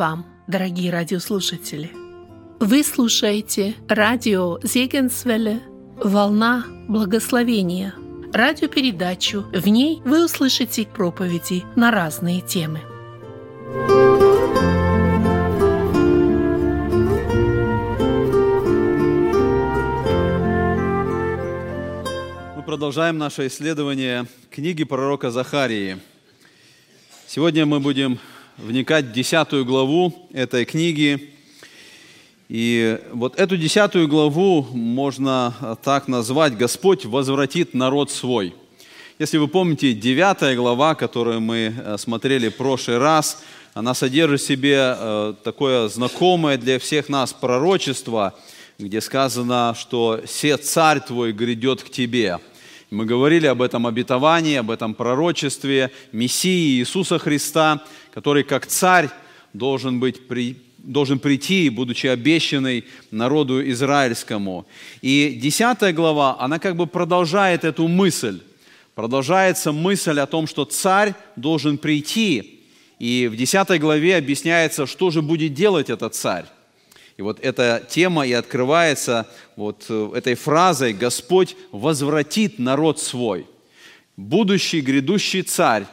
вам, дорогие радиослушатели! Вы слушаете радио Зегенсвелле «Волна благословения» радиопередачу. В ней вы услышите проповеди на разные темы. Мы продолжаем наше исследование книги пророка Захарии. Сегодня мы будем вникать в десятую главу этой книги. И вот эту десятую главу можно так назвать «Господь возвратит народ свой». Если вы помните, девятая глава, которую мы э, смотрели в прошлый раз, она содержит в себе э, такое знакомое для всех нас пророчество, где сказано, что «се царь твой грядет к тебе». Мы говорили об этом обетовании, об этом пророчестве Мессии Иисуса Христа, который как царь должен, быть при, должен прийти, будучи обещанный народу израильскому. И десятая глава, она как бы продолжает эту мысль. Продолжается мысль о том, что царь должен прийти. И в десятой главе объясняется, что же будет делать этот царь. И вот эта тема и открывается вот э, этой фразой «Господь возвратит народ свой». Будущий, грядущий царь,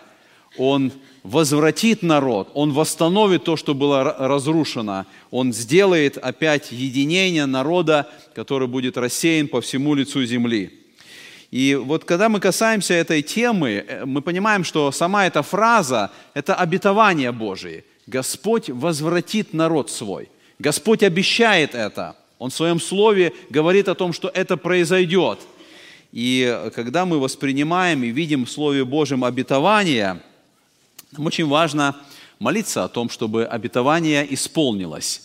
он возвратит народ, он восстановит то, что было разрушено, он сделает опять единение народа, который будет рассеян по всему лицу земли. И вот когда мы касаемся этой темы, э, мы понимаем, что сама эта фраза – это обетование Божие. Господь возвратит народ свой – Господь обещает это. Он в своем слове говорит о том, что это произойдет. И когда мы воспринимаем и видим в Слове Божьем обетование, нам очень важно молиться о том, чтобы обетование исполнилось.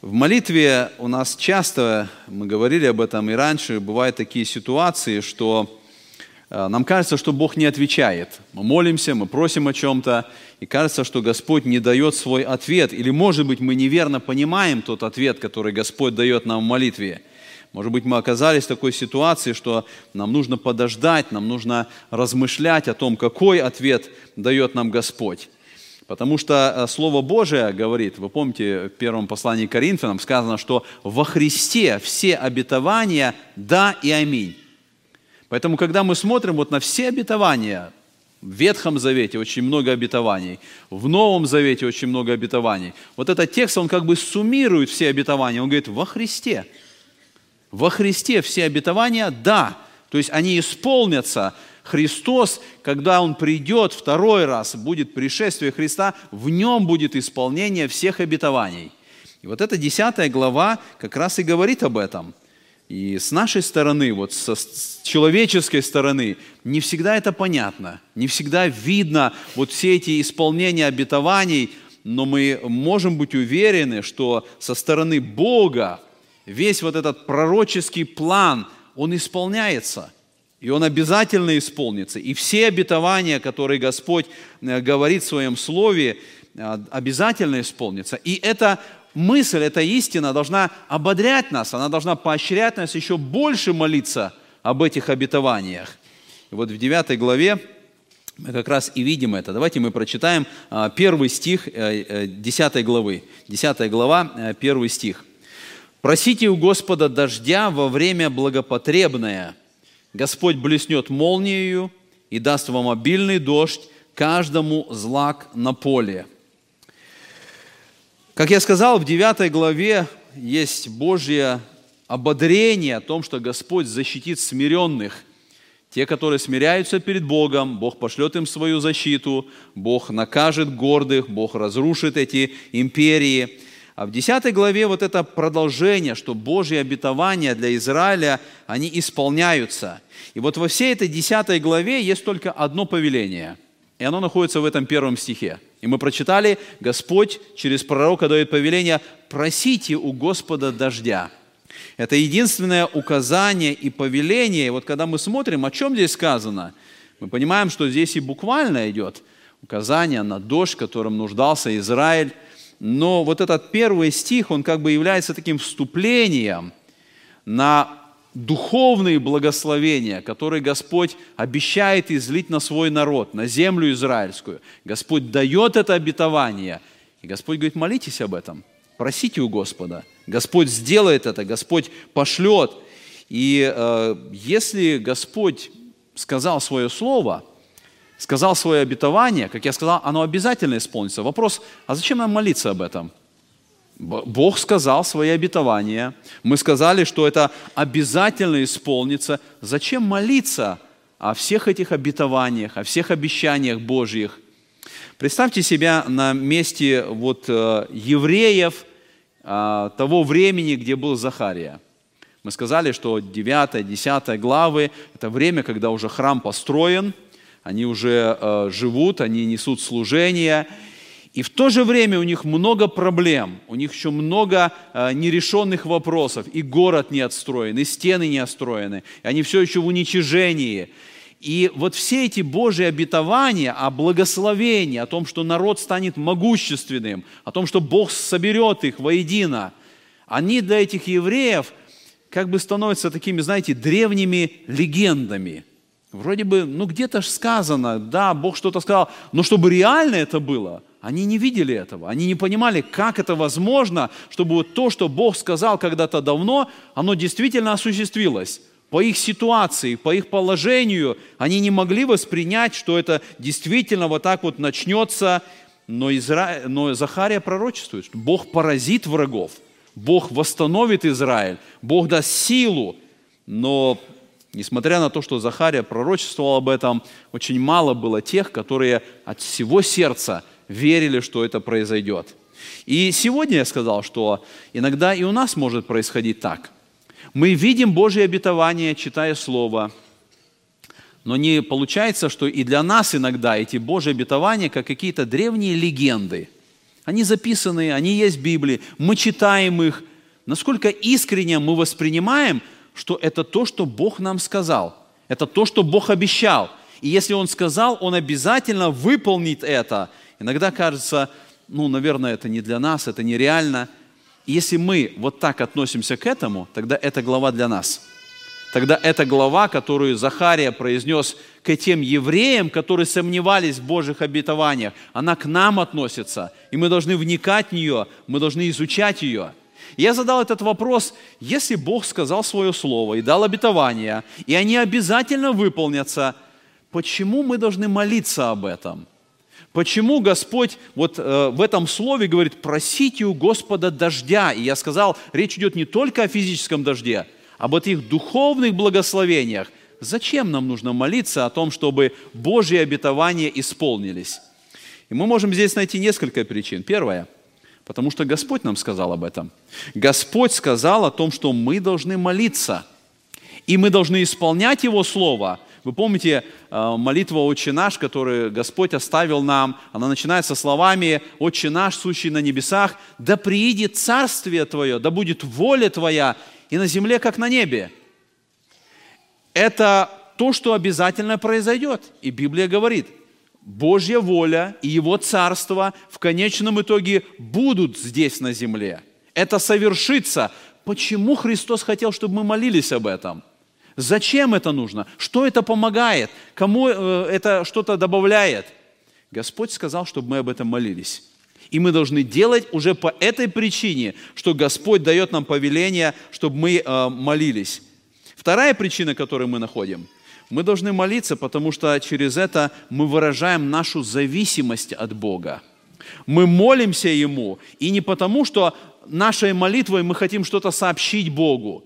В молитве у нас часто, мы говорили об этом и раньше, бывают такие ситуации, что нам кажется, что Бог не отвечает. Мы молимся, мы просим о чем-то, и кажется, что Господь не дает свой ответ. Или, может быть, мы неверно понимаем тот ответ, который Господь дает нам в молитве. Может быть, мы оказались в такой ситуации, что нам нужно подождать, нам нужно размышлять о том, какой ответ дает нам Господь. Потому что э, Слово Божие говорит, вы помните, в первом послании к Коринфянам сказано, что во Христе все обетования «да» и «аминь». Поэтому, когда мы смотрим вот на все обетования, в Ветхом Завете очень много обетований, в Новом Завете очень много обетований. Вот этот текст, он как бы суммирует все обетования. Он говорит, во Христе. Во Христе все обетования, да. То есть они исполнятся. Христос, когда Он придет второй раз, будет пришествие Христа, в Нем будет исполнение всех обетований. И вот эта десятая глава как раз и говорит об этом – и с нашей стороны, вот со с человеческой стороны, не всегда это понятно, не всегда видно вот все эти исполнения обетований, но мы можем быть уверены, что со стороны Бога весь вот этот пророческий план, он исполняется. И он обязательно исполнится. И все обетования, которые Господь э, говорит в Своем Слове, э, обязательно исполнятся. И это мысль, эта истина должна ободрять нас, она должна поощрять нас еще больше молиться об этих обетованиях. И вот в 9 главе мы как раз и видим это. Давайте мы прочитаем а, первый стих 10 э, э, главы. 10 глава, э, первый стих. «Просите у Господа дождя во время благопотребное. Господь блеснет молнией и даст вам обильный дождь, каждому злак на поле». Как я сказал, в 9 главе есть Божье ободрение о том, что Господь защитит смиренных. Те, которые смиряются перед Богом, Бог пошлет им свою защиту, Бог накажет гордых, Бог разрушит эти империи. А в 10 главе вот это продолжение, что Божьи обетования для Израиля, они исполняются. И вот во всей этой 10 главе есть только одно повеление, и оно находится в этом первом стихе – и мы прочитали, Господь через пророка дает повеление «просите у Господа дождя». Это единственное указание и повеление. И вот когда мы смотрим, о чем здесь сказано, мы понимаем, что здесь и буквально идет указание на дождь, которым нуждался Израиль. Но вот этот первый стих, он как бы является таким вступлением на духовные благословения, которые Господь обещает излить на свой народ, на землю израильскую. Господь дает это обетование, И Господь говорит, молитесь об этом, просите у Господа. Господь сделает это, Господь пошлет. И э, если Господь сказал свое слово, сказал свое обетование, как я сказал, оно обязательно исполнится. Вопрос, а зачем нам молиться об этом? Бог сказал свои обетования. Мы сказали, что это обязательно исполнится. Зачем молиться о всех этих обетованиях, о всех обещаниях Божьих? Представьте себя на месте вот, э, евреев э, того времени, где был Захария. Мы сказали, что 9-10 главы – это время, когда уже храм построен, они уже э, живут, они несут служение – и в то же время у них много проблем, у них еще много э, нерешенных вопросов. И город не отстроен, и стены не отстроены, и они все еще в уничижении. И вот все эти Божьи обетования о благословении, о том, что народ станет могущественным, о том, что Бог соберет их воедино, они для этих евреев как бы становятся такими, знаете, древними легендами. Вроде бы, ну где-то же сказано, да, Бог что-то сказал, но чтобы реально это было – они не видели этого, они не понимали, как это возможно, чтобы вот то, что Бог сказал когда-то давно, оно действительно осуществилось. По их ситуации, по их положению, они не могли воспринять, что это действительно вот так вот начнется, но, Изра... но Захария пророчествует, что Бог поразит врагов, Бог восстановит Израиль, Бог даст силу, но Несмотря на то, что Захария пророчествовал об этом, очень мало было тех, которые от всего сердца верили, что это произойдет. И сегодня я сказал, что иногда и у нас может происходить так. Мы видим Божье обетование, читая Слово, но не получается, что и для нас иногда эти Божьи обетования, как какие-то древние легенды. Они записаны, они есть в Библии, мы читаем их. Насколько искренне мы воспринимаем, что это то, что Бог нам сказал. Это то, что Бог обещал. И если Он сказал, Он обязательно выполнит это. Иногда кажется, ну, наверное, это не для нас, это нереально. Если мы вот так относимся к этому, тогда эта глава для нас. Тогда эта глава, которую Захария произнес к тем евреям, которые сомневались в Божьих обетованиях, она к нам относится. И мы должны вникать в нее, мы должны изучать ее. Я задал этот вопрос, если Бог сказал свое слово и дал обетования, и они обязательно выполнятся, почему мы должны молиться об этом? Почему Господь вот э, в этом слове говорит, просите у Господа дождя? И я сказал, речь идет не только о физическом дожде, об этих духовных благословениях. Зачем нам нужно молиться о том, чтобы Божьи обетования исполнились? И мы можем здесь найти несколько причин. Первое, потому что Господь нам сказал об этом. Господь сказал о том, что мы должны молиться, и мы должны исполнять Его Слово – вы помните э, молитву «Отче наш», которую Господь оставил нам? Она начинается словами «Отче наш, сущий на небесах, да приидет царствие Твое, да будет воля Твоя и на земле, как на небе». Это то, что обязательно произойдет. И Библия говорит, Божья воля и Его царство в конечном итоге будут здесь на земле. Это совершится. Почему Христос хотел, чтобы мы молились об этом? Зачем это нужно? Что это помогает? Кому э, это что-то добавляет? Господь сказал, чтобы мы об этом молились. И мы должны делать уже по этой причине, что Господь дает нам повеление, чтобы мы э, молились. Вторая причина, которую мы находим, мы должны молиться, потому что через это мы выражаем нашу зависимость от Бога. Мы молимся Ему, и не потому, что нашей молитвой мы хотим что-то сообщить Богу,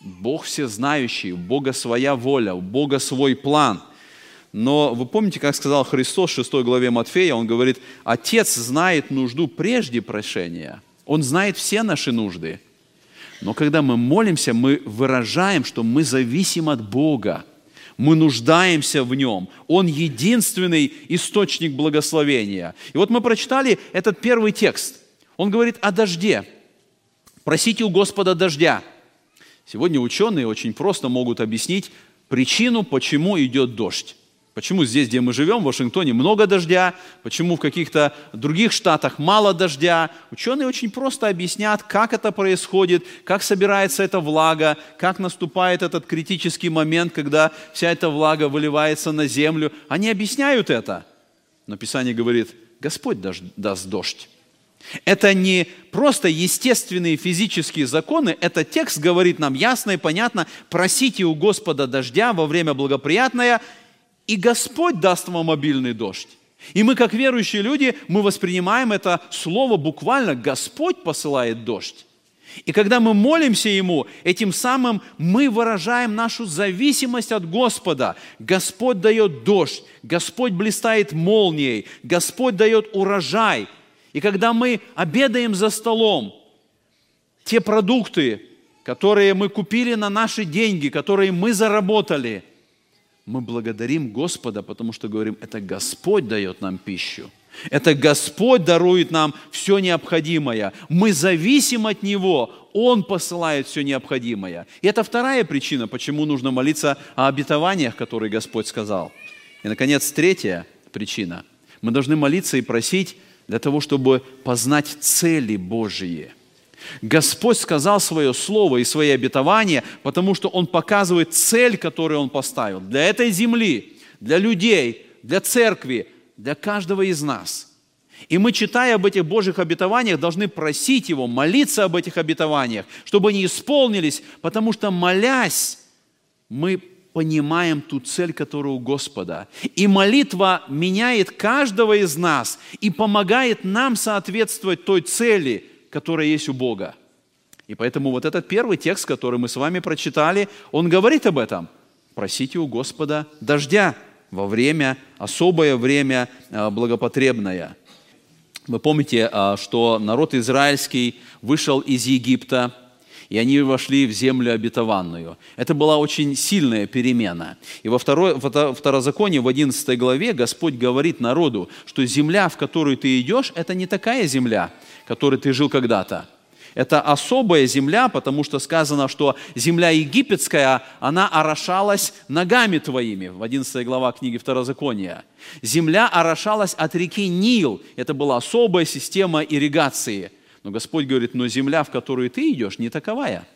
Бог всезнающий, у Бога своя воля, у Бога свой план. Но вы помните, как сказал Христос в 6 главе Матфея, Он говорит, Отец знает нужду прежде прошения. Он знает все наши нужды. Но когда мы молимся, мы выражаем, что мы зависим от Бога. Мы нуждаемся в Нем. Он единственный источник благословения. И вот мы прочитали этот первый текст. Он говорит о дожде. Просите у Господа дождя – Сегодня ученые очень просто могут объяснить причину, почему идет дождь. Почему здесь, где мы живем, в Вашингтоне, много дождя, почему в каких-то других штатах мало дождя. Ученые очень просто объяснят, как это происходит, как собирается эта влага, как наступает этот критический момент, когда вся эта влага выливается на землю. Они объясняют это. Но Писание говорит, Господь даст дождь. Это не просто естественные физические законы, этот текст говорит нам ясно и понятно, просите у Господа дождя во время благоприятное, и Господь даст вам обильный дождь. И мы, как верующие люди, мы воспринимаем это слово буквально, Господь посылает дождь. И когда мы молимся Ему, этим самым мы выражаем нашу зависимость от Господа. Господь дает дождь, Господь блистает молнией, Господь дает урожай. И когда мы обедаем за столом, те продукты, которые мы купили на наши деньги, которые мы заработали, мы благодарим Господа, потому что говорим, это Господь дает нам пищу. Это Господь дарует нам все необходимое. Мы зависим от Него. Он посылает все необходимое. И это вторая причина, почему нужно молиться о обетованиях, которые Господь сказал. И, наконец, третья причина. Мы должны молиться и просить для того, чтобы познать цели Божьи. Господь сказал свое слово и свои обетования, потому что Он показывает цель, которую Он поставил для этой земли, для людей, для церкви, для каждого из нас. И мы, читая об этих Божьих обетованиях, должны просить Его, молиться об этих обетованиях, чтобы они исполнились, потому что, молясь, мы понимаем ту цель, которая у Господа. И молитва меняет каждого из нас и помогает нам соответствовать той цели, которая есть у Бога. И поэтому вот этот первый текст, который мы с вами прочитали, он говорит об этом. Просите у Господа дождя во время, особое время э, благопотребное. Вы помните, э, что народ израильский вышел из Египта, и они вошли в землю обетованную. Это была очень сильная перемена. И во второй, Второзаконии, в 11 главе, Господь говорит народу, что земля, в которую ты идешь, это не такая земля, в которой ты жил когда-то. Это особая земля, потому что сказано, что земля египетская, она орошалась ногами твоими, в 11 глава книги Второзакония. Земля орошалась от реки Нил, это была особая система ирригации. Но Господь говорит, но земля, в которую ты идешь, не таковая.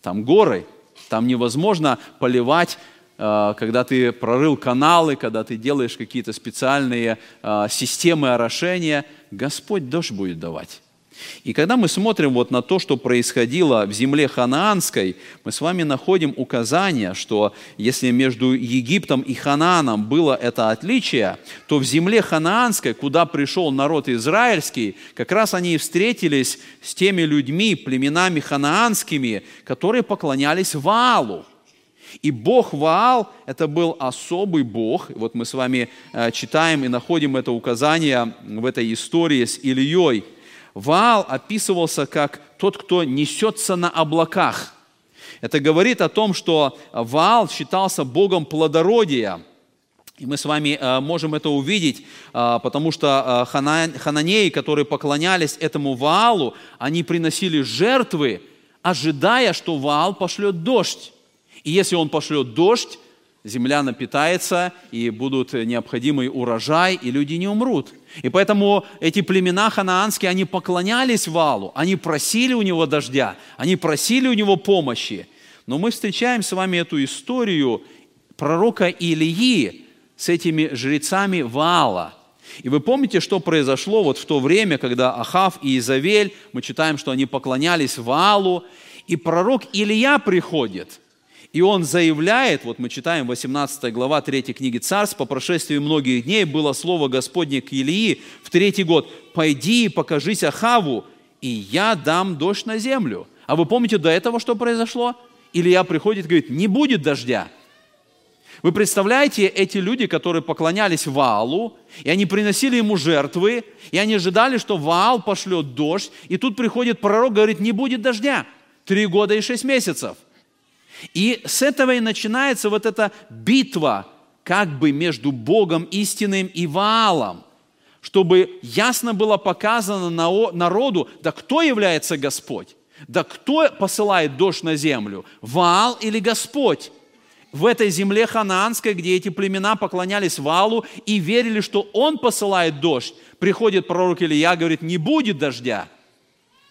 Там горы, там невозможно поливать э, когда ты прорыл каналы, когда ты делаешь какие-то специальные э, системы орошения, Господь дождь будет давать. И когда мы смотрим вот на то, что происходило в земле ханаанской, мы с вами находим указание, что если между Египтом и Ханааном было это отличие, то в земле ханаанской, куда пришел народ израильский, как раз они и встретились с теми людьми, племенами ханаанскими, которые поклонялись Ваалу. И Бог Ваал – это был особый Бог. Вот мы с вами э, читаем и находим это указание в этой истории с Ильей – Ваал описывался как тот, кто несется на облаках. Это говорит о том, что Ваал считался богом плодородия. И мы с вами э, можем это увидеть, э, потому что э, хананеи, которые поклонялись этому Ваалу, они приносили жертвы, ожидая, что Ваал пошлет дождь. И если он пошлет дождь, земля напитается, и будут необходимый урожай, и люди не умрут. И поэтому эти племена ханаанские, они поклонялись Валу, они просили у него дождя, они просили у него помощи. Но мы встречаем с вами эту историю пророка Илии с этими жрецами Ваала. И вы помните, что произошло вот в то время, когда Ахав и Изавель, мы читаем, что они поклонялись Ваалу, и пророк Илия приходит – и он заявляет, вот мы читаем 18 глава 3 книги Царств, по прошествии многих дней было слово Господне к Илии в третий год, «Пойди и покажись Ахаву, и я дам дождь на землю». А вы помните до этого, что произошло? Илья приходит и говорит, не будет дождя. Вы представляете, эти люди, которые поклонялись Ваалу, и они приносили ему жертвы, и они ожидали, что Ваал пошлет дождь, и тут приходит пророк, говорит, не будет дождя. Три года и шесть месяцев. И с этого и начинается вот эта битва как бы между Богом истинным и Ваалом, чтобы ясно было показано народу, да кто является Господь, да кто посылает дождь на землю, Ваал или Господь. В этой земле ханаанской, где эти племена поклонялись Валу и верили, что он посылает дождь, приходит пророк Илья, говорит, не будет дождя.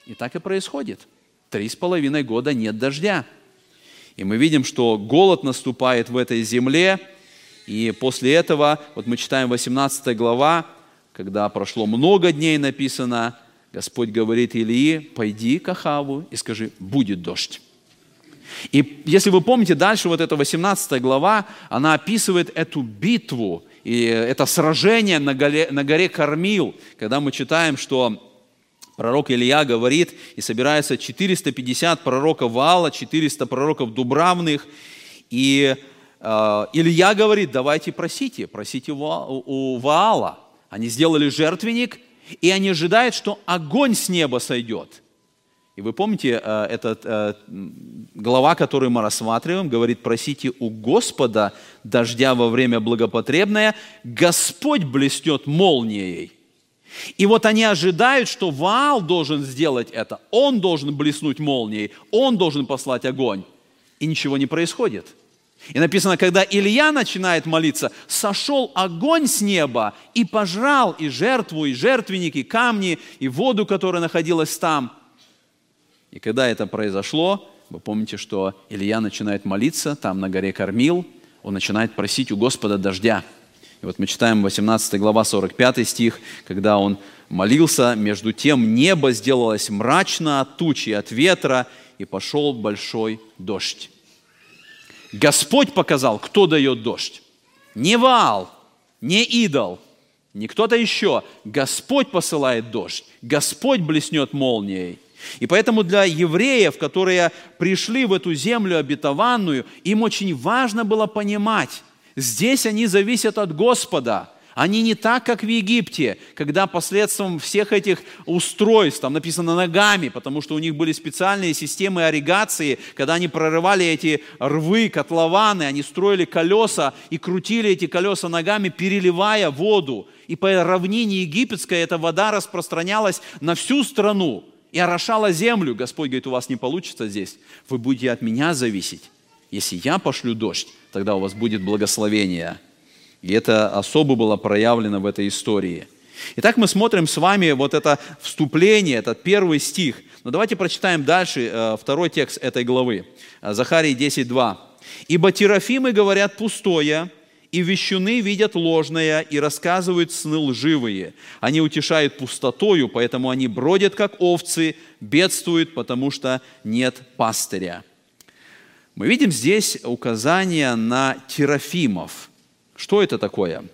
И так и происходит. Три с половиной года нет дождя. И мы видим, что голод наступает в этой земле, и после этого, вот мы читаем 18 глава, когда прошло много дней, написано, Господь говорит Илии, пойди к Ахаву и скажи, будет дождь. И если вы помните, дальше вот эта 18 глава, она описывает эту битву, и это сражение на горе, на горе Кормил, когда мы читаем, что пророк Илья говорит, и собирается 450 пророков Ваала, 400 пророков Дубравных, и э, Илья говорит, давайте просите, просите у, Ваала. Они сделали жертвенник, и они ожидают, что огонь с неба сойдет. И вы помните, э, эта э, глава, которую мы рассматриваем, говорит, просите у Господа дождя во время благопотребное, Господь блеснет молнией. И вот они ожидают, что Ваал должен сделать это, он должен блеснуть молнией, он должен послать огонь. И ничего не происходит. И написано, когда Илья начинает молиться, сошел огонь с неба и пожрал и жертву, и жертвенники, и камни, и воду, которая находилась там – и когда это произошло, вы помните, что Илья начинает молиться там на горе Кормил, он начинает просить у Господа дождя. И вот мы читаем 18 глава 45 стих, когда он молился, между тем небо сделалось мрачно от тучи, от ветра, и пошел большой дождь. Господь показал, кто дает дождь. Не Ваал, не идол, не кто-то еще. Господь посылает дождь. Господь блеснет молнией. И поэтому для евреев, которые пришли в эту землю обетованную, им очень важно было понимать, здесь они зависят от Господа. Они не так, как в Египте, когда посредством всех этих устройств, там написано ногами, потому что у них были специальные системы оригации, когда они прорывали эти рвы, котлованы, они строили колеса и крутили эти колеса ногами, переливая воду. И по равнине египетской эта вода распространялась на всю страну и орошала землю. Господь говорит, у вас не получится здесь. Вы будете от меня зависеть. Если я пошлю дождь, тогда у вас будет благословение. И это особо было проявлено в этой истории. Итак, мы смотрим с вами вот это вступление, этот первый стих. Но давайте прочитаем дальше э, второй текст этой главы. Захарии 10.2. «Ибо терафимы говорят пустое, и вещуны видят ложное и рассказывают сны лживые. Они утешают пустотою, поэтому они бродят, как овцы, бедствуют, потому что нет пастыря. Мы видим здесь указание на терафимов. Что это такое?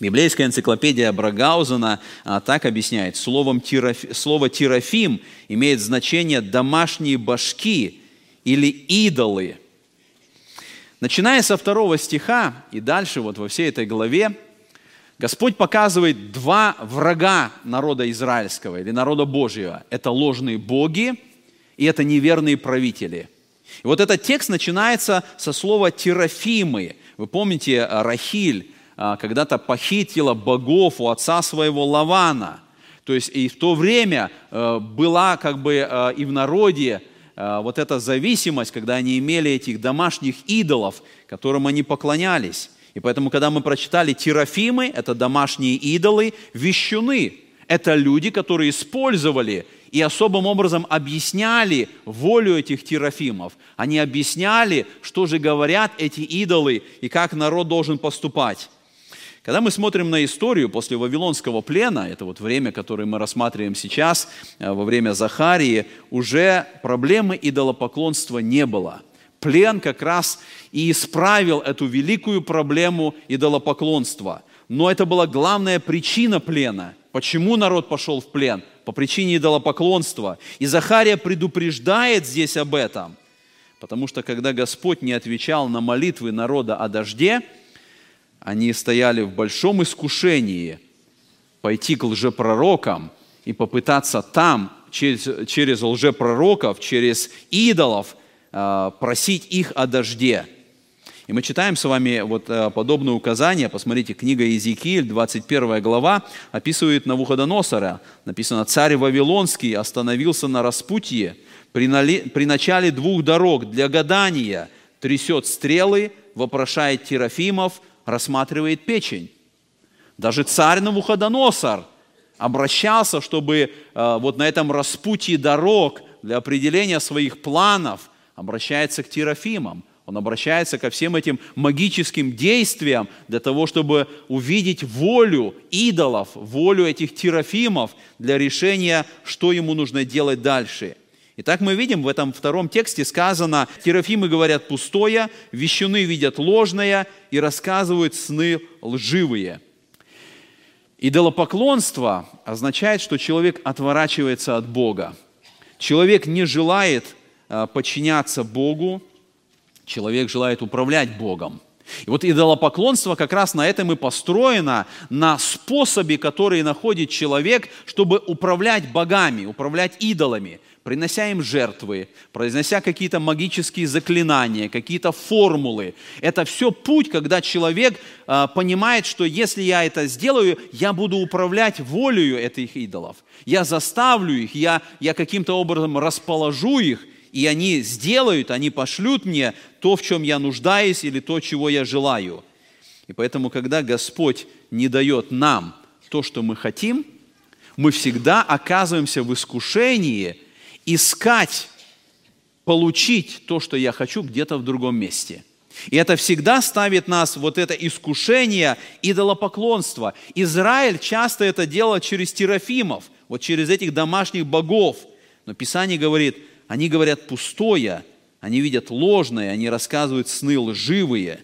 Библейская энциклопедия Брагаузена а, так объясняет. Словом тераф... Слово «терафим» имеет значение «домашние башки» или «идолы». Начиная со второго стиха и дальше вот во всей этой главе, Господь показывает два врага народа израильского или народа Божьего. Это ложные боги и это неверные правители. И вот этот текст начинается со слова «терафимы». Вы помните, Рахиль а, когда-то похитила богов у отца своего Лавана. То есть и в то время э, была как бы э, и в народе Э, вот эта зависимость, когда они имели этих домашних идолов, которым они поклонялись. И поэтому, когда мы прочитали Терафимы, это домашние идолы, вещуны, это люди, которые использовали и особым образом объясняли волю этих терафимов. Они объясняли, что же говорят эти идолы и как народ должен поступать. Когда мы смотрим на историю после Вавилонского плена, это вот время, которое мы рассматриваем сейчас, э, во время Захарии, уже проблемы идолопоклонства не было. Плен как раз и исправил эту великую проблему идолопоклонства. Но это была главная причина плена. Почему народ пошел в плен? По причине идолопоклонства. И Захария предупреждает здесь об этом. Потому что когда Господь не отвечал на молитвы народа о дожде – они стояли в большом искушении пойти к лжепророкам и попытаться там через, через лжепророков, через идолов а, просить их о дожде. И мы читаем с вами вот а, подобное указание. Посмотрите, книга Иезекииль, 21 глава, описывает Навуходоносора. Написано, «Царь Вавилонский остановился на распутье при, нали, при начале двух дорог для гадания, трясет стрелы, вопрошает Терафимов, рассматривает печень. Даже царь Навуходоносор обращался, чтобы э, вот на этом распутье дорог для определения своих планов обращается к Терафимам. Он обращается ко всем этим магическим действиям для того, чтобы увидеть волю идолов, волю этих терафимов для решения, что ему нужно делать дальше. Итак, мы видим в этом втором тексте сказано, терафимы говорят пустое, вещуны видят ложное и рассказывают сны лживые. Идолопоклонство означает, что человек отворачивается от Бога. Человек не желает а, подчиняться Богу, Человек желает управлять Богом. И вот идолопоклонство как раз на этом и построено, на способе, который находит человек, чтобы управлять богами, управлять идолами, принося им жертвы, произнося какие-то магические заклинания, какие-то формулы. Это все путь, когда человек э, понимает, что если я это сделаю, я буду управлять волею этих идолов. Я заставлю их, я, я каким-то образом расположу их, и они сделают, они пошлют мне то, в чем я нуждаюсь или то, чего я желаю. И поэтому, когда Господь не дает нам то, что мы хотим, мы всегда оказываемся в искушении искать, получить то, что я хочу где-то в другом месте. И это всегда ставит нас, вот это искушение идолопоклонства. Израиль часто это делал через терафимов, вот через этих домашних богов. Но Писание говорит – они говорят пустое, они видят ложное, они рассказывают сны лживые.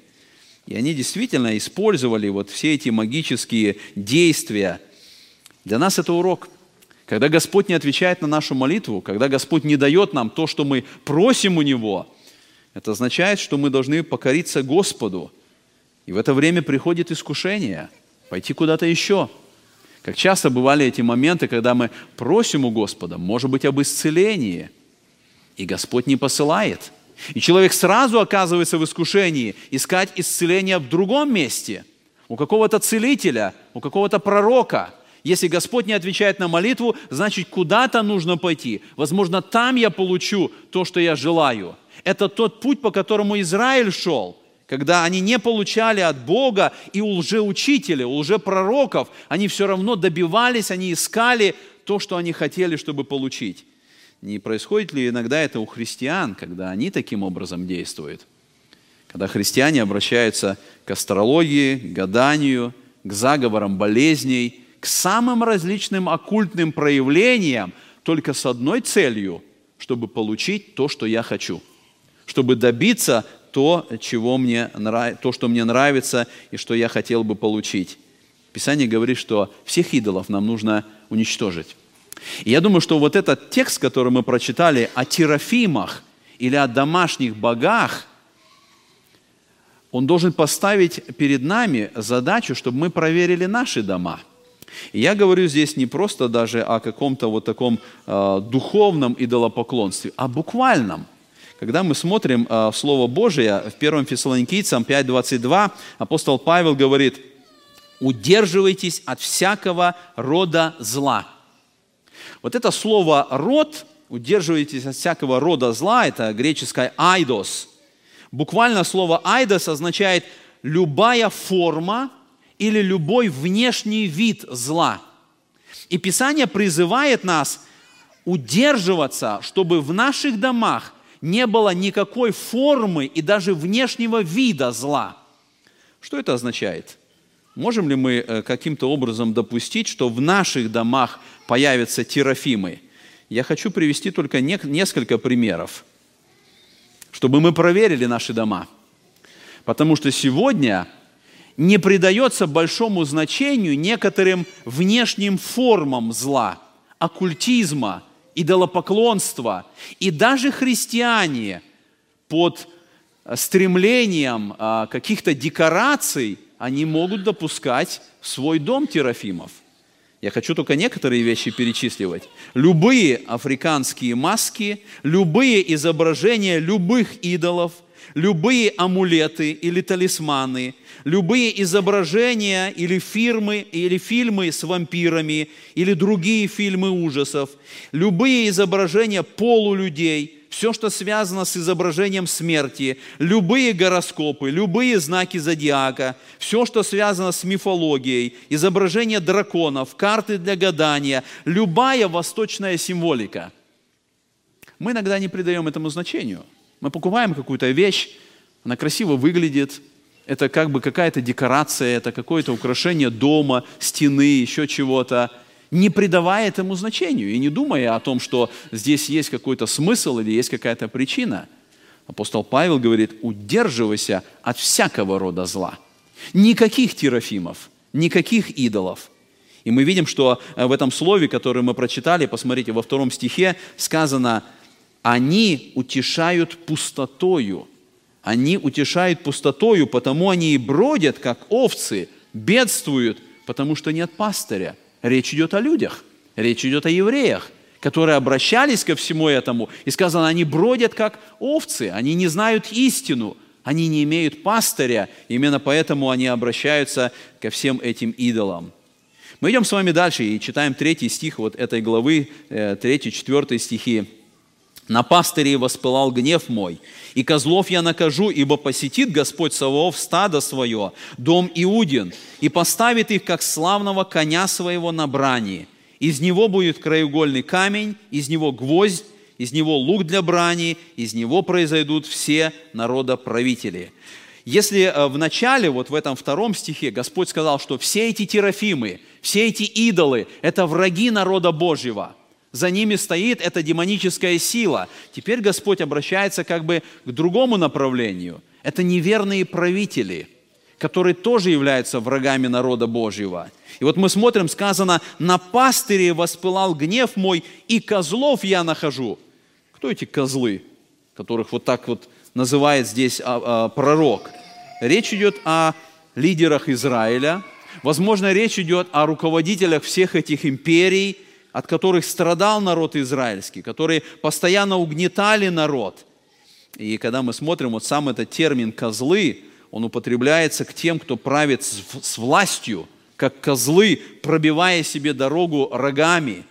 И они действительно использовали вот все эти магические действия. Для нас это урок. Когда Господь не отвечает на нашу молитву, когда Господь не дает нам то, что мы просим у Него, это означает, что мы должны покориться Господу. И в это время приходит искушение пойти куда-то еще. Как часто бывали эти моменты, когда мы просим у Господа, может быть, об исцелении – и Господь не посылает. И человек сразу оказывается в искушении искать исцеление в другом месте, у какого-то целителя, у какого-то пророка. Если Господь не отвечает на молитву, значит, куда-то нужно пойти. Возможно, там я получу то, что я желаю. Это тот путь, по которому Израиль шел, когда они не получали от Бога и у лжеучителя, у лжепророков, они все равно добивались, они искали то, что они хотели, чтобы получить. Не происходит ли иногда это у христиан, когда они таким образом действуют? Когда христиане обращаются к астрологии, к гаданию, к заговорам болезней, к самым различным оккультным проявлениям, только с одной целью, чтобы получить то, что я хочу, чтобы добиться то, чего мне, то, что мне нравится и что я хотел бы получить. Писание говорит, что всех идолов нам нужно уничтожить. И я думаю, что вот этот текст, который мы прочитали о терафимах или о домашних богах, он должен поставить перед нами задачу, чтобы мы проверили наши дома. И я говорю здесь не просто даже о каком-то вот таком э, духовном идолопоклонстве, а буквальном. Когда мы смотрим э, Слово Божие в 1 Фессалоникийцам 5.22, апостол Павел говорит, «Удерживайтесь от всякого рода зла». Вот это слово «род», удерживайтесь от всякого рода зла, это греческое «айдос». Буквально слово «айдос» означает любая форма или любой внешний вид зла. И Писание призывает нас удерживаться, чтобы в наших домах не было никакой формы и даже внешнего вида зла. Что это означает? Можем ли мы э, каким-то образом допустить, что в наших домах появятся терафимы? Я хочу привести только несколько примеров, чтобы мы проверили наши дома. Потому что сегодня не придается большому значению некоторым внешним формам зла, оккультизма, идолопоклонства. И даже христиане под стремлением а, каких-то декораций – они могут допускать в свой дом терафимов. Я хочу только некоторые вещи перечисливать. Любые африканские маски, любые изображения любых идолов, любые амулеты или талисманы, любые изображения или фирмы, или фильмы с вампирами, или другие фильмы ужасов, любые изображения полулюдей – все, что связано с изображением смерти, любые гороскопы, любые знаки зодиака, все, что связано с мифологией, изображение драконов, карты для гадания, любая восточная символика. Мы иногда не придаем этому значению. Мы покупаем какую-то вещь, она красиво выглядит, это как бы какая-то декорация, это какое-то украшение дома, стены, еще чего-то, не придавая этому значению и не думая о том, что здесь есть какой-то смысл или есть какая-то причина. Апостол Павел говорит, удерживайся от всякого рода зла. Никаких терафимов, никаких идолов. И мы видим, что в этом слове, которое мы прочитали, посмотрите, во втором стихе сказано, они утешают пустотою – они утешают пустотою, потому они и бродят, как овцы, бедствуют, потому что нет пастыря. Речь идет о людях, речь идет о евреях, которые обращались ко всему этому. И сказано, они бродят, как овцы, они не знают истину, они не имеют пастыря, именно поэтому они обращаются ко всем этим идолам. Мы идем с вами дальше и читаем третий стих вот этой главы, э, третий, четвертый стихи. На пастыре воспылал гнев мой, и козлов я накажу, ибо посетит Господь Саваоф стадо свое, дом Иудин, и поставит их, как славного коня своего на брани. Из него будет краеугольный камень, из него гвоздь, из него лук для брани, из него произойдут все народоправители. Если э, в начале, вот в этом втором стихе, Господь сказал, что все эти терафимы, все эти идолы – это враги народа Божьего – за ними стоит эта демоническая сила. Теперь Господь обращается как бы к другому направлению. Это неверные правители, которые тоже являются врагами народа Божьего. И вот мы смотрим, сказано, «На пастыре воспылал гнев мой, и козлов я нахожу». Кто эти козлы, которых вот так вот называет здесь а, а, пророк? Речь идет о лидерах Израиля, Возможно, речь идет о руководителях всех этих империй, от которых страдал народ израильский, которые постоянно угнетали народ. И когда мы смотрим, вот сам этот термин «козлы», он употребляется к тем, кто правит с властью, как козлы, пробивая себе дорогу рогами.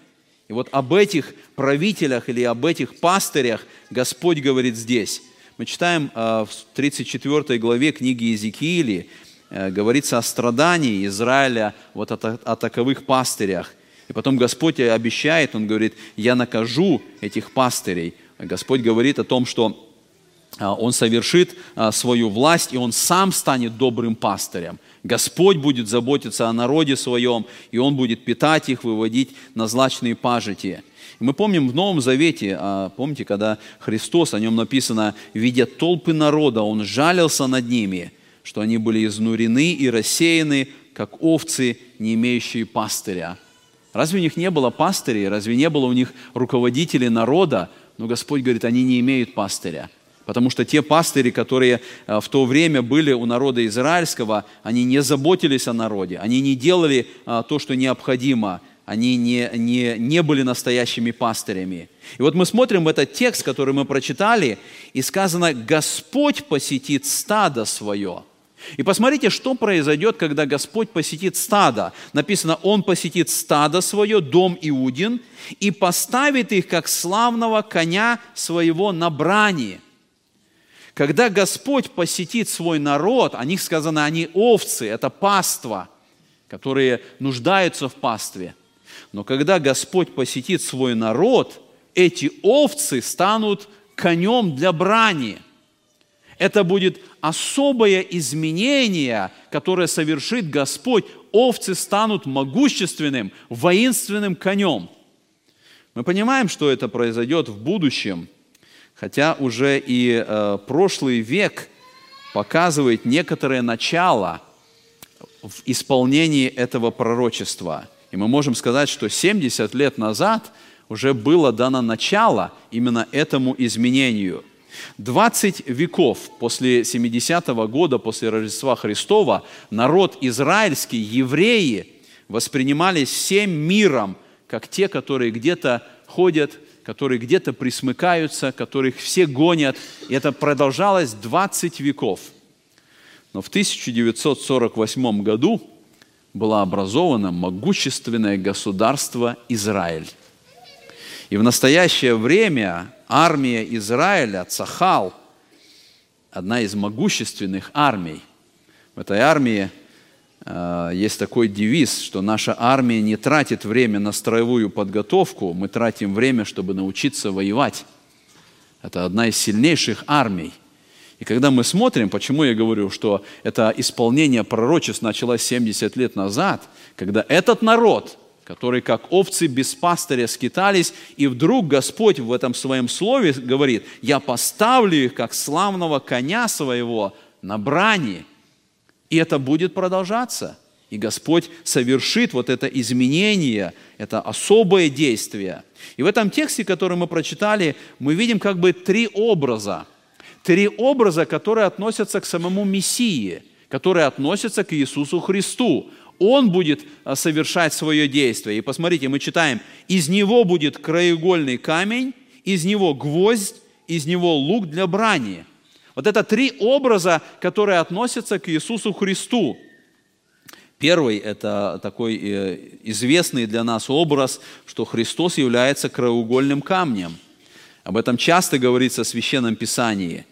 И вот об этих правителях или об этих пастырях Господь говорит здесь. Мы читаем э, в 34 главе книги Иезекиили, э, говорится о страдании Израиля вот о таковых пастырях – и потом Господь обещает, Он говорит, я накажу этих пастырей. Господь говорит о том, что а, он совершит а, свою власть, и он сам станет добрым пастырем. Господь будет заботиться о народе своем, и он будет питать их, выводить на злачные пажити. мы помним в Новом Завете, а, помните, когда Христос, о нем написано, видя толпы народа, он жалился над ними, что они были изнурены и рассеяны, как овцы, не имеющие пастыря. Разве у них не было пастырей? Разве не было у них руководителей народа? Но Господь говорит, они не имеют пастыря. Потому что те пастыри, которые э, в то время были у народа израильского, они не заботились о народе, они не делали э, то, что необходимо, они не, не, не были настоящими пастырями. И вот мы смотрим этот текст, который мы прочитали, и сказано, Господь посетит стадо свое – и посмотрите, что произойдет, когда Господь посетит стадо. Написано, Он посетит стадо свое, дом Иудин, и поставит их, как славного коня своего на брани. Когда Господь посетит свой народ, о них сказано, они овцы, это паства, которые нуждаются в пастве. Но когда Господь посетит свой народ, эти овцы станут конем для брани. Это будет особое изменение, которое совершит Господь. Овцы станут могущественным, воинственным конем. Мы понимаем, что это произойдет в будущем, хотя уже и э, прошлый век показывает некоторое начало в исполнении этого пророчества. И мы можем сказать, что 70 лет назад уже было дано начало именно этому изменению – 20 веков после 70-го года, после Рождества Христова, народ израильский, евреи, воспринимались всем миром, как те, которые где-то ходят, которые где-то присмыкаются, которых все гонят. И это продолжалось 20 веков. Но в 1948 году было образовано могущественное государство Израиль. И в настоящее время армия Израиля, Цахал, одна из могущественных армий. В этой армии э, есть такой девиз, что наша армия не тратит время на строевую подготовку, мы тратим время, чтобы научиться воевать. Это одна из сильнейших армий. И когда мы смотрим, почему я говорю, что это исполнение пророчеств началось 70 лет назад, когда этот народ, который как овцы без пастыря скитались, и вдруг Господь в этом своем слове говорит, я поставлю их, как славного коня своего, на брани, и это будет продолжаться. И Господь совершит вот это изменение, это особое действие. И в этом тексте, который мы прочитали, мы видим как бы три образа. Три образа, которые относятся к самому Мессии, которые относятся к Иисусу Христу. Он будет а, совершать свое действие. И посмотрите, мы читаем, из него будет краеугольный камень, из него гвоздь, из него лук для брани. Вот это три образа, которые относятся к Иисусу Христу. Первый – это такой э, известный для нас образ, что Христос является краеугольным камнем. Об этом часто говорится в Священном Писании.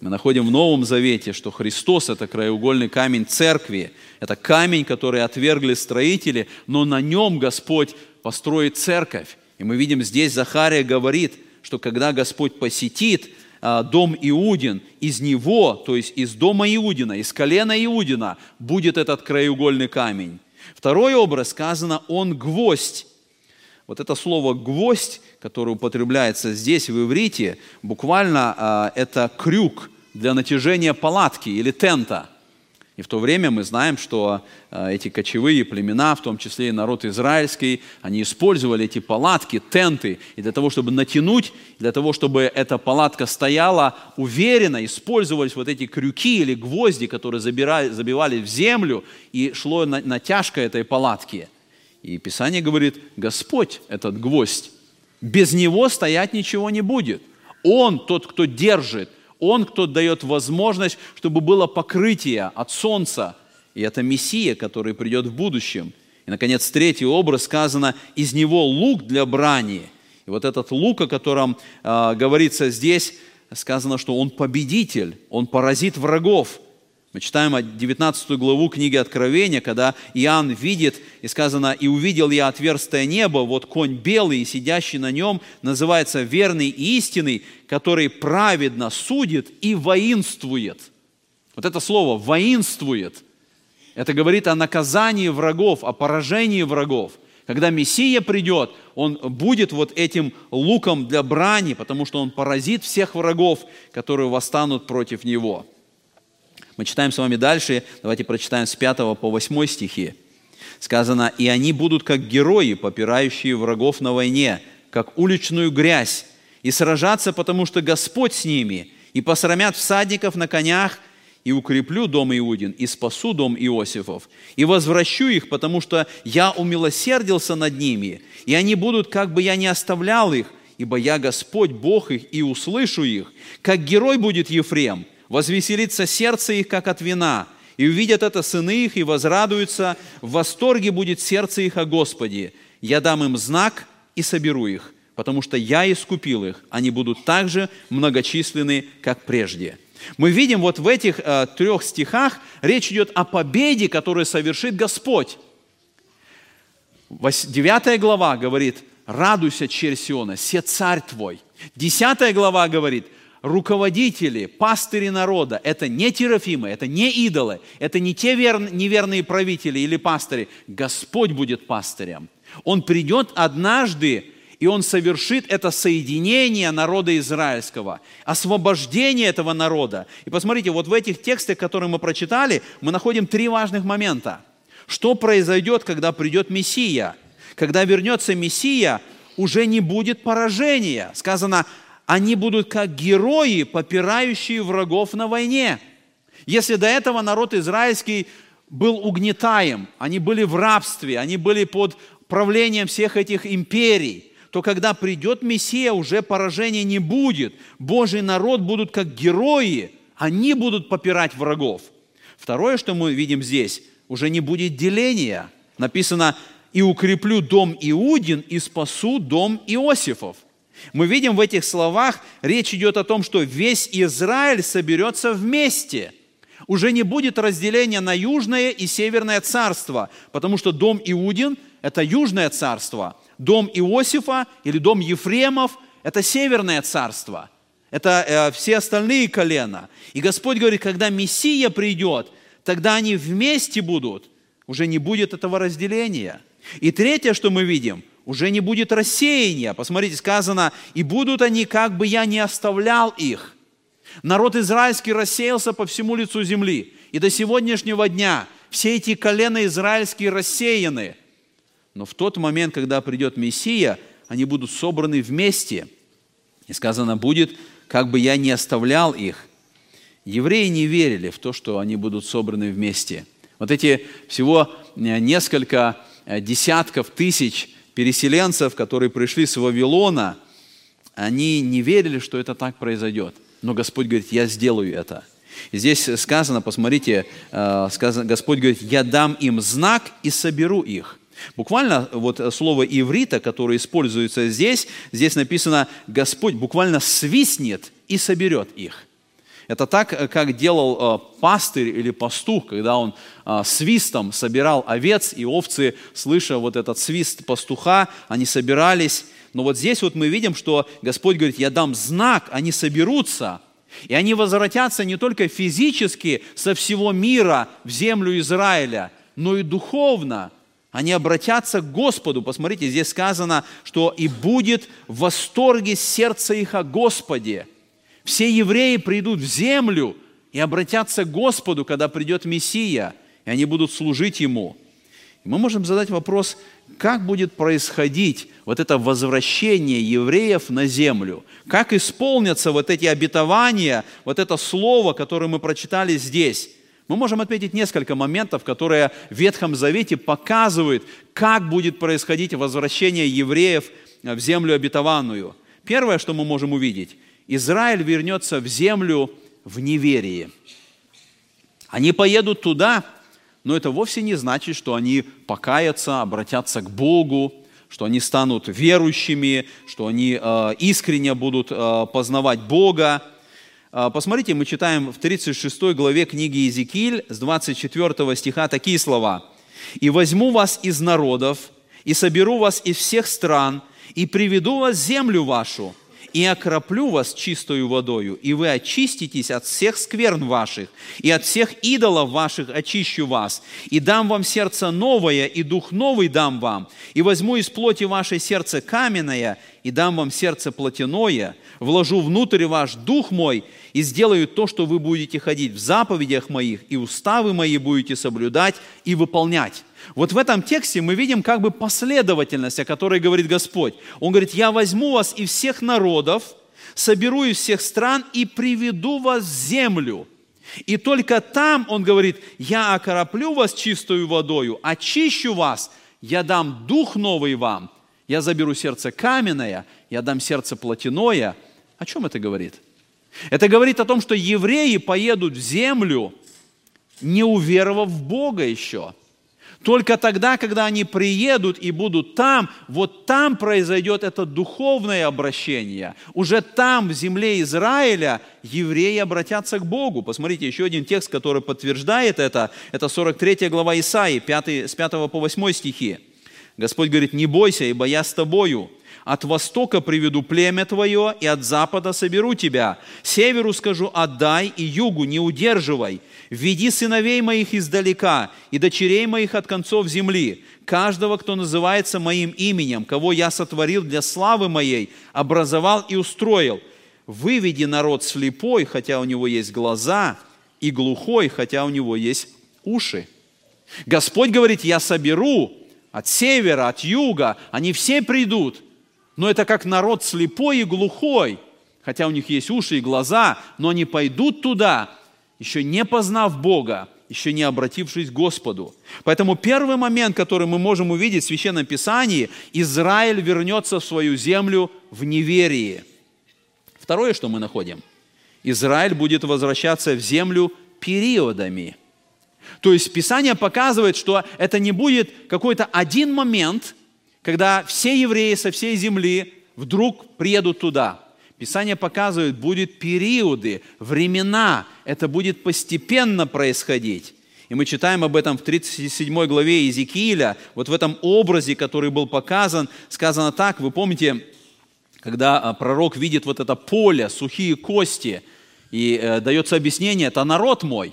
Мы находим в Новом Завете, что Христос – это краеугольный камень церкви. Это камень, который отвергли строители, но на нем Господь построит церковь. И мы видим здесь, Захария говорит, что когда Господь посетит – а, дом Иудин, из него, то есть из дома Иудина, из колена Иудина будет этот краеугольный камень. Второй образ сказано, он гвоздь. Вот это слово «гвоздь», которое употребляется здесь в иврите, буквально а, это крюк для натяжения палатки или тента – и в то время мы знаем, что э, эти кочевые племена, в том числе и народ израильский, они использовали эти палатки, тенты, и для того, чтобы натянуть, для того, чтобы эта палатка стояла уверенно, использовались вот эти крюки или гвозди, которые забирали, забивали в землю, и шло натяжка этой палатки. И Писание говорит, Господь этот гвоздь, без него стоять ничего не будет. Он тот, кто держит, он, кто дает возможность, чтобы было покрытие от солнца. И это Мессия, который придет в будущем. И, наконец, третий образ сказано, из него лук для брани. И вот этот лук, о котором э, говорится здесь, сказано, что он победитель, он поразит врагов. Мы читаем 19 главу книги Откровения, когда Иоанн видит, и сказано, «И увидел я отверстое небо, вот конь белый, сидящий на нем, называется верный и истинный, который праведно судит и воинствует». Вот это слово «воинствует» это говорит о наказании врагов, о поражении врагов. Когда Мессия придет, он будет вот этим луком для брани, потому что он поразит всех врагов, которые восстанут против него. Мы читаем с вами дальше, давайте прочитаем с 5 по 8 стихи. Сказано, «И они будут как герои, попирающие врагов на войне, как уличную грязь, и сражаться, потому что Господь с ними, и посрамят всадников на конях, и укреплю дом Иудин, и спасу дом Иосифов, и возвращу их, потому что я умилосердился над ними, и они будут, как бы я не оставлял их, ибо я Господь, Бог их, и услышу их. Как герой будет Ефрем, возвеселится сердце их, как от вина, и увидят это сыны их, и возрадуются, в восторге будет сердце их о Господе. Я дам им знак и соберу их, потому что я искупил их, они будут так же многочисленны, как прежде». Мы видим вот в этих э, трех стихах, речь идет о победе, которую совершит Господь. Девятая глава говорит, радуйся, черь Сиона, се царь твой. Десятая глава говорит, руководители, пастыри народа, это не терафимы, это не идолы, это не те вер, неверные правители или пастыри. Господь будет пастырем. Он придет однажды, и он совершит это соединение народа израильского, освобождение этого народа. И посмотрите, вот в этих текстах, которые мы прочитали, мы находим три важных момента. Что произойдет, когда придет Мессия? Когда вернется Мессия, уже не будет поражения. Сказано, они будут как герои, попирающие врагов на войне. Если до этого народ израильский был угнетаем, они были в рабстве, они были под правлением всех этих империй, то когда придет Мессия, уже поражения не будет. Божий народ будут как герои, они будут попирать врагов. Второе, что мы видим здесь, уже не будет деления. Написано, и укреплю дом Иудин, и спасу дом Иосифов. Мы видим в этих словах, речь идет о том, что весь Израиль соберется вместе. Уже не будет разделения на южное и северное царство, потому что дом Иудин – это южное царство, дом Иосифа или дом Ефремов – это северное царство. это э, все остальные колена. И Господь говорит, когда Мессия придет, тогда они вместе будут, уже не будет этого разделения. И третье, что мы видим, уже не будет рассеяния. Посмотрите, сказано, и будут они, как бы я не оставлял их. Народ израильский рассеялся по всему лицу земли. И до сегодняшнего дня все эти колена израильские рассеяны. Но в тот момент, когда придет Мессия, они будут собраны вместе. И сказано будет, как бы я не оставлял их. Евреи не верили в то, что они будут собраны вместе. Вот эти всего э, несколько э, десятков тысяч переселенцев, которые пришли с Вавилона, они не верили, что это так произойдет. Но Господь говорит, я сделаю это. И здесь сказано, посмотрите, э, сказано, Господь говорит, я дам им знак и соберу их. Буквально вот слово иврита, которое используется здесь, здесь написано «Господь буквально свистнет и соберет их». Это так, как делал э, пастырь или пастух, когда он э, свистом собирал овец, и овцы, слыша вот этот свист пастуха, они собирались. Но вот здесь вот мы видим, что Господь говорит, я дам знак, они соберутся, и они возвратятся не только физически со всего мира в землю Израиля, но и духовно. Они обратятся к Господу. Посмотрите, здесь сказано, что и будет в восторге сердце их о Господе. Все евреи придут в землю и обратятся к Господу, когда придет Мессия, и они будут служить Ему. И мы можем задать вопрос, как будет происходить вот это возвращение евреев на землю? Как исполнятся вот эти обетования, вот это слово, которое мы прочитали здесь? Мы можем отметить несколько моментов, которые в Ветхом Завете показывают, как будет происходить возвращение евреев в землю обетованную. Первое, что мы можем увидеть, Израиль вернется в землю в неверии. Они поедут туда, но это вовсе не значит, что они покаятся, обратятся к Богу, что они станут верующими, что они э, искренне будут э, познавать Бога. Э, посмотрите, мы читаем в 36 главе книги Иезекииль с 24 стиха такие слова. «И возьму вас из народов, и соберу вас из всех стран, и приведу вас в землю вашу, и окроплю вас чистою водою, и вы очиститесь от всех скверн ваших, и от всех идолов ваших очищу вас, и дам вам сердце новое, и дух новый дам вам, и возьму из плоти вашей сердце каменное, и дам вам сердце плотяное, вложу внутрь ваш дух мой, и сделаю то, что вы будете ходить в заповедях моих, и уставы мои будете соблюдать и выполнять. Вот в этом тексте мы видим как бы последовательность, о которой говорит Господь. Он говорит, я возьму вас из всех народов, соберу из всех стран и приведу вас в землю. И только там, он говорит, я окороплю вас чистою водою, очищу вас, я дам дух новый вам, я заберу сердце каменное, я дам сердце плотяное. О чем это говорит? Это говорит о том, что евреи поедут в землю, не уверовав в Бога еще – только тогда, когда они приедут и будут там, вот там произойдет это духовное обращение. Уже там, в земле Израиля, евреи обратятся к Богу. Посмотрите, еще один текст, который подтверждает это. Это 43 глава Исаии, 5, с 5 по 8 стихи. Господь говорит, не бойся, ибо я с тобою. От востока приведу племя твое, и от запада соберу тебя. Северу скажу, отдай, и югу не удерживай. Веди сыновей моих издалека, и дочерей моих от концов земли. Каждого, кто называется моим именем, кого я сотворил для славы моей, образовал и устроил. Выведи народ слепой, хотя у него есть глаза, и глухой, хотя у него есть уши. Господь говорит, я соберу от севера, от юга, они все придут, но это как народ слепой и глухой, хотя у них есть уши и глаза, но они пойдут туда, еще не познав Бога, еще не обратившись к Господу. Поэтому первый момент, который мы можем увидеть в Священном Писании, Израиль вернется в свою землю в неверии. Второе, что мы находим, Израиль будет возвращаться в землю периодами. То есть Писание показывает, что это не будет какой-то один момент – когда все евреи со всей земли вдруг приедут туда. Писание показывает, будет периоды, времена, это будет постепенно происходить. И мы читаем об этом в 37 главе Иезекииля, вот в этом образе, который был показан, сказано так, вы помните, когда а, пророк видит вот это поле, сухие кости, и э, дается объяснение, это народ мой.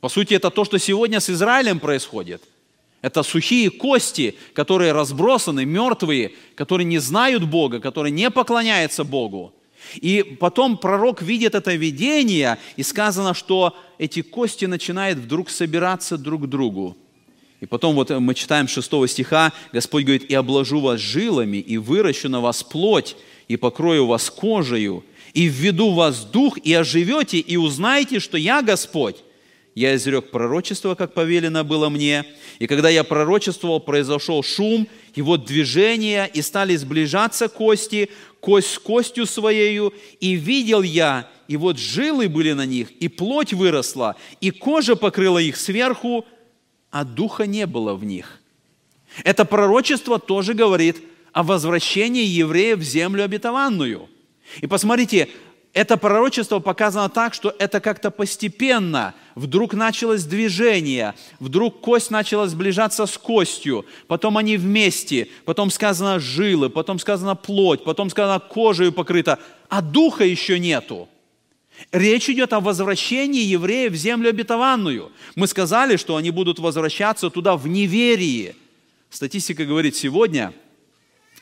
По сути, это то, что сегодня с Израилем происходит. Это сухие кости, которые разбросаны, мертвые, которые не знают Бога, которые не поклоняются Богу. И потом пророк видит это видение, и сказано, что эти кости начинают вдруг собираться друг к другу. И потом вот мы читаем 6 стиха, Господь говорит, «И обложу вас жилами, и выращу на вас плоть, и покрою вас кожею, и введу вас дух, и оживете, и узнаете, что я Господь. Я изрек пророчество, как повелено было мне, и когда я пророчествовал, произошел шум, и вот движение, и стали сближаться кости, кость с костью своею, и видел я, и вот жилы были на них, и плоть выросла, и кожа покрыла их сверху, а духа не было в них. Это пророчество тоже говорит о возвращении евреев в землю обетованную. И посмотрите, это пророчество показано так, что это как-то постепенно. Вдруг началось движение, вдруг кость начала сближаться с костью, потом они вместе, потом сказано жилы, потом сказано плоть, потом сказано кожей покрыта, а духа еще нету. Речь идет о возвращении евреев в землю обетованную. Мы сказали, что они будут возвращаться туда в неверии. Статистика говорит, сегодня –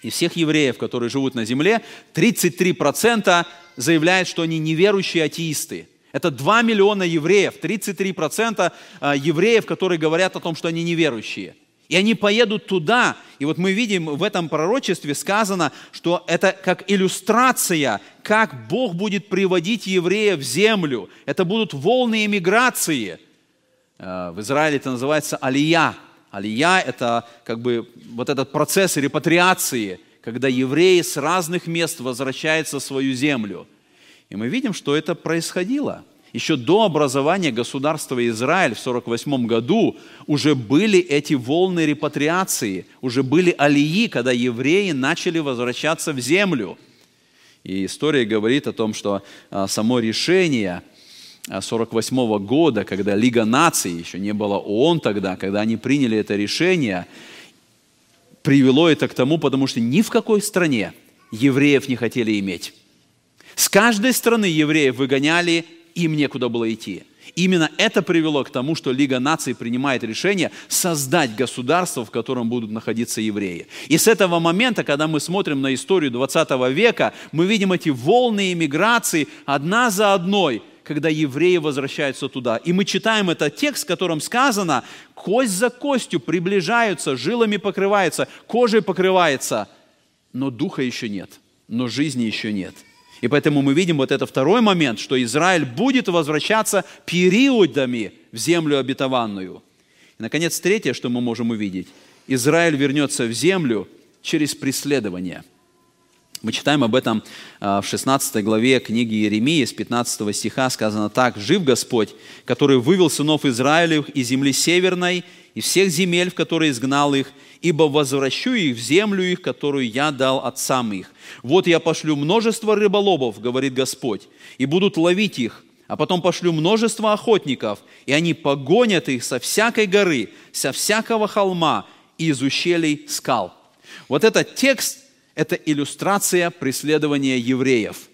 из всех евреев, которые живут на земле, 33% заявляют, что они неверующие атеисты. Это 2 миллиона евреев, 33% а, евреев, которые говорят о том, что они неверующие. И они поедут туда, и вот мы видим в этом пророчестве сказано, что это как иллюстрация, как Бог будет приводить евреев в землю. Это будут волны эмиграции. А, в Израиле это называется алия, Алия – это как бы вот этот процесс репатриации, когда евреи с разных мест возвращаются в свою землю. И мы видим, что это происходило. Еще до образования государства Израиль в 1948 году уже были эти волны репатриации, уже были алии, когда евреи начали возвращаться в землю. И история говорит о том, что а, само решение – 1948 года, когда Лига наций, еще не было ООН тогда, когда они приняли это решение, привело это к тому, потому что ни в какой стране евреев не хотели иметь. С каждой страны евреев выгоняли, им некуда было идти. Именно это привело к тому, что Лига наций принимает решение создать государство, в котором будут находиться евреи. И с этого момента, когда мы смотрим на историю 20 века, мы видим эти волны иммиграции одна за одной – когда евреи возвращаются туда. И мы читаем этот текст, в котором сказано, кость за костью приближаются, жилами покрывается, кожей покрывается, но духа еще нет, но жизни еще нет. И поэтому мы видим вот это второй момент, что Израиль будет возвращаться периодами в землю обетованную. И, наконец, третье, что мы можем увидеть. Израиль вернется в землю через преследование – мы читаем об этом а, в 16 главе книги Иеремии, с 15 стиха сказано так. «Жив Господь, который вывел сынов Израилевых из земли северной, и всех земель, в которые изгнал их, ибо возвращу их в землю их, которую я дал отцам их. Вот я пошлю множество рыболовов, говорит Господь, и будут ловить их, а потом пошлю множество охотников, и они погонят их со всякой горы, со всякого холма и из ущелий скал». Вот этот текст это иллюстрация преследования евреев.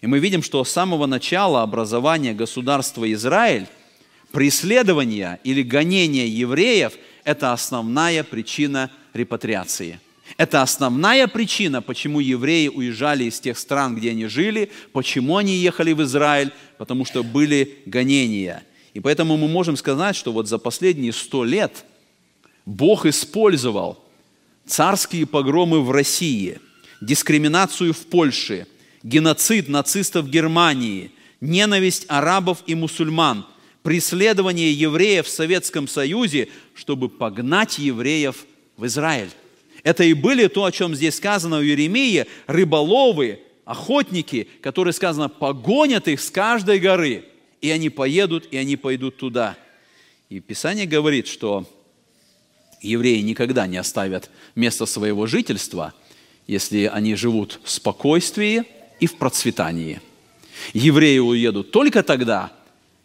И мы видим, что с самого начала образования государства Израиль преследование или гонение евреев – это основная причина репатриации. Это основная причина, почему евреи уезжали из тех стран, где они жили, почему они ехали в Израиль, потому что были гонения. И поэтому мы можем сказать, что вот за последние сто лет Бог использовал царские погромы в России, дискриминацию в Польше, геноцид нацистов в Германии, ненависть арабов и мусульман, преследование евреев в Советском Союзе, чтобы погнать евреев в Израиль. Это и были то, о чем здесь сказано в Еремии, рыболовы, охотники, которые сказано, погонят их с каждой горы, и они поедут, и они пойдут туда. И Писание говорит, что евреи никогда не оставят место своего жительства, если они живут в спокойствии и в процветании. Евреи уедут только тогда,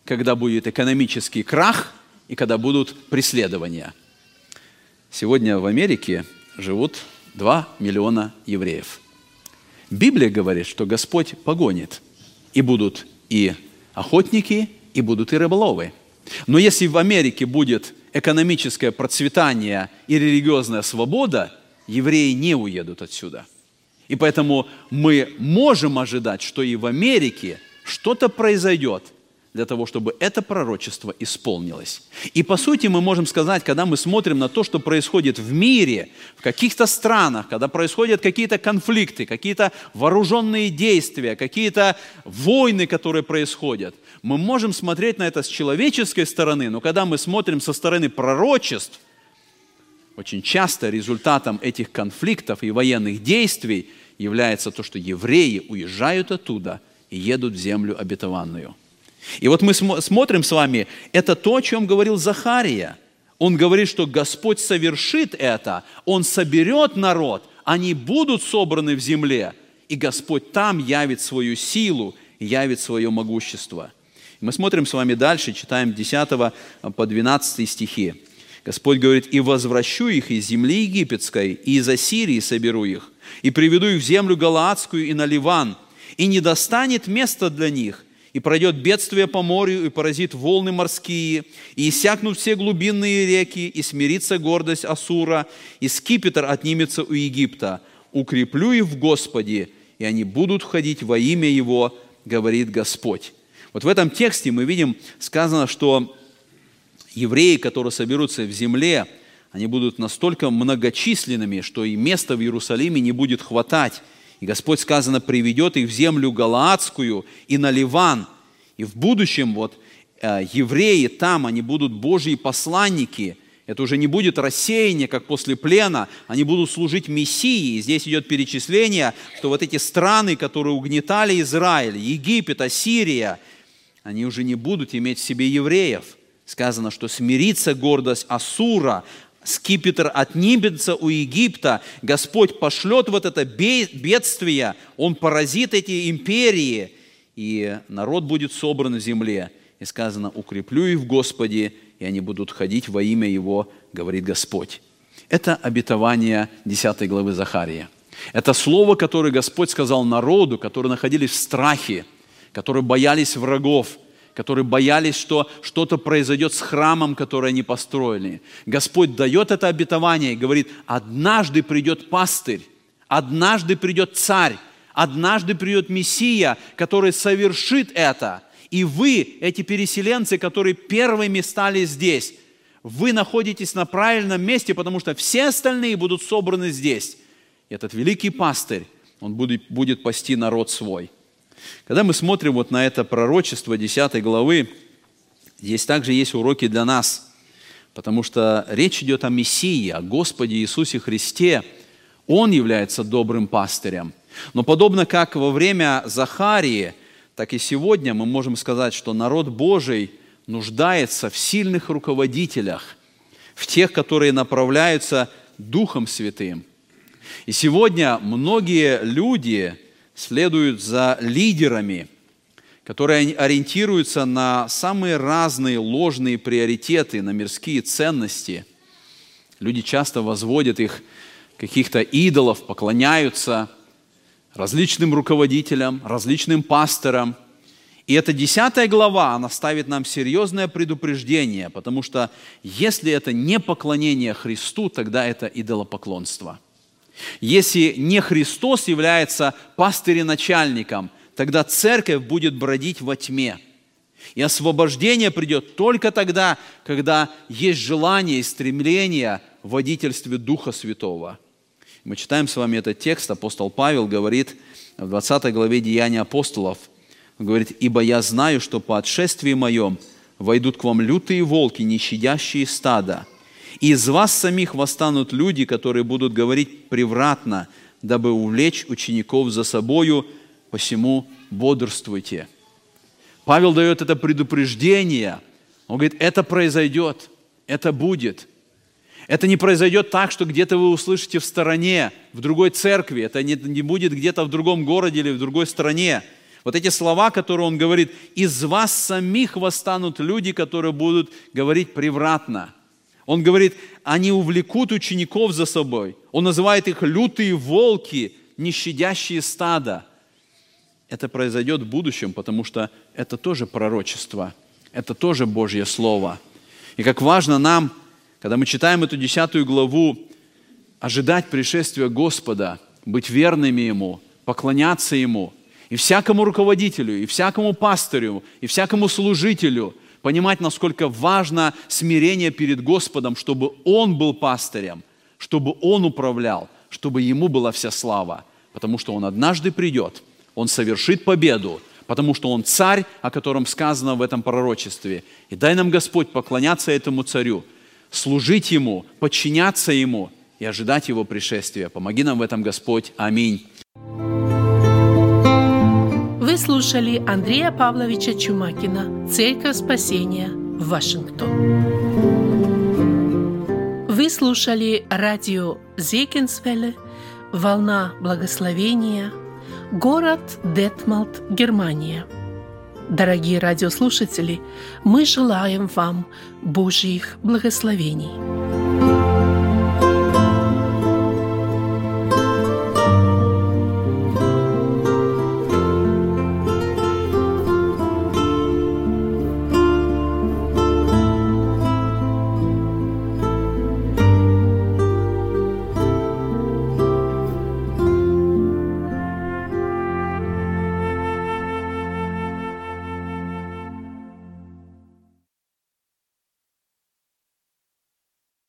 когда будет экономический крах и когда будут преследования. Сегодня в Америке живут 2 миллиона евреев. Библия говорит, что Господь погонит. И будут и охотники, и будут и рыболовы. Но если в Америке будет экономическое процветание и религиозная свобода, евреи не уедут отсюда. И поэтому мы можем ожидать, что и в Америке что-то произойдет – для того, чтобы это пророчество исполнилось. И по сути мы можем сказать, когда мы смотрим на то, что происходит в мире, в каких-то странах, когда происходят какие-то конфликты, какие-то вооруженные действия, какие-то войны, которые происходят, мы можем смотреть на это с человеческой стороны, но когда мы смотрим со стороны пророчеств, очень часто результатом этих конфликтов и военных действий является то, что евреи уезжают оттуда и едут в землю обетованную – и вот мы смотрим с вами, это то, о чем говорил Захария. Он говорит, что Господь совершит это, Он соберет народ, они будут собраны в земле, и Господь там явит свою силу, явит свое могущество. Мы смотрим с вами дальше, читаем 10 по 12 стихи. Господь говорит, «И возвращу их из земли египетской, и из Ассирии соберу их, и приведу их в землю Галаадскую и на Ливан, и не достанет места для них, и пройдет бедствие по морю, и поразит волны морские, и иссякнут все глубинные реки, и смирится гордость Асура, и скипетр отнимется у Египта. Укреплю их в Господе, и они будут ходить во имя Его, говорит Господь. Вот в этом тексте мы видим сказано, что евреи, которые соберутся в земле, они будут настолько многочисленными, что и места в Иерусалиме не будет хватать. И Господь, сказано, приведет их в землю Галаадскую и на Ливан. И в будущем вот э, евреи там, они будут Божьи посланники. Это уже не будет рассеяние, как после плена. Они будут служить Мессии. И здесь идет перечисление, что вот эти страны, которые угнетали Израиль, Египет, Ассирия, они уже не будут иметь в себе евреев. Сказано, что смирится гордость Асура, скипетр отнимется у Египта, Господь пошлет вот это бедствие, Он поразит эти империи, и народ будет собран в земле. И сказано, укреплю их в Господе, и они будут ходить во имя Его, говорит Господь. Это обетование 10 главы Захария. Это слово, которое Господь сказал народу, которые находились в страхе, которые боялись врагов – которые боялись, что что-то произойдет с храмом, который они построили. Господь дает это обетование и говорит, однажды придет пастырь, однажды придет царь, однажды придет Мессия, который совершит это. И вы, эти переселенцы, которые первыми стали здесь, вы находитесь на правильном месте, потому что все остальные будут собраны здесь. Этот великий пастырь, он будет, будет пасти народ свой – когда мы смотрим вот на это пророчество 10 главы, здесь также есть уроки для нас, потому что речь идет о Мессии, о Господе Иисусе Христе. Он является добрым пастырем. Но подобно как во время Захарии, так и сегодня мы можем сказать, что народ Божий нуждается в сильных руководителях, в тех, которые направляются Духом Святым. И сегодня многие люди, следуют за лидерами, которые ориентируются на самые разные ложные приоритеты, на мирские ценности. Люди часто возводят их каких-то идолов, поклоняются различным руководителям, различным пасторам. И эта десятая глава, она ставит нам серьезное предупреждение, потому что если это не поклонение Христу, тогда это идолопоклонство – если не Христос является пастырем-начальником, тогда церковь будет бродить во тьме. И освобождение придет только тогда, когда есть желание и стремление в водительстве Духа Святого. Мы читаем с вами этот текст, апостол Павел говорит в 20 главе Деяния апостолов, он говорит, «Ибо я знаю, что по отшествии моем войдут к вам лютые волки, не щадящие стада, и из вас самих восстанут люди, которые будут говорить превратно, дабы увлечь учеников за собою, посему бодрствуйте. Павел дает это предупреждение. Он говорит, это произойдет, это будет. Это не произойдет так, что где-то вы услышите в стороне, в другой церкви. Это не, не будет где-то в другом городе или в другой стране. Вот эти слова, которые он говорит, из вас самих восстанут люди, которые будут говорить превратно – он говорит, они увлекут учеников за собой. Он называет их лютые волки, не щадящие стада. Это произойдет в будущем, потому что это тоже пророчество, это тоже Божье Слово. И как важно нам, когда мы читаем эту десятую главу, ожидать пришествия Господа, быть верными Ему, поклоняться Ему. И всякому руководителю, и всякому пастырю, и всякому служителю понимать, насколько важно смирение перед Господом, чтобы Он был пастырем, чтобы Он управлял, чтобы Ему была вся слава. Потому что Он однажды придет, Он совершит победу, потому что Он царь, о котором сказано в этом пророчестве. И дай нам, Господь, поклоняться этому царю, служить Ему, подчиняться Ему и ожидать Его пришествия. Помоги нам в этом, Господь. Аминь. Слушали Андрея Павловича Чумакина «Церковь спасения» Вашингтон. Вы слушали радио Зекинсвелле «Волна благословения», город Детмалт, Германия. Дорогие радиослушатели, мы желаем вам Божьих благословений.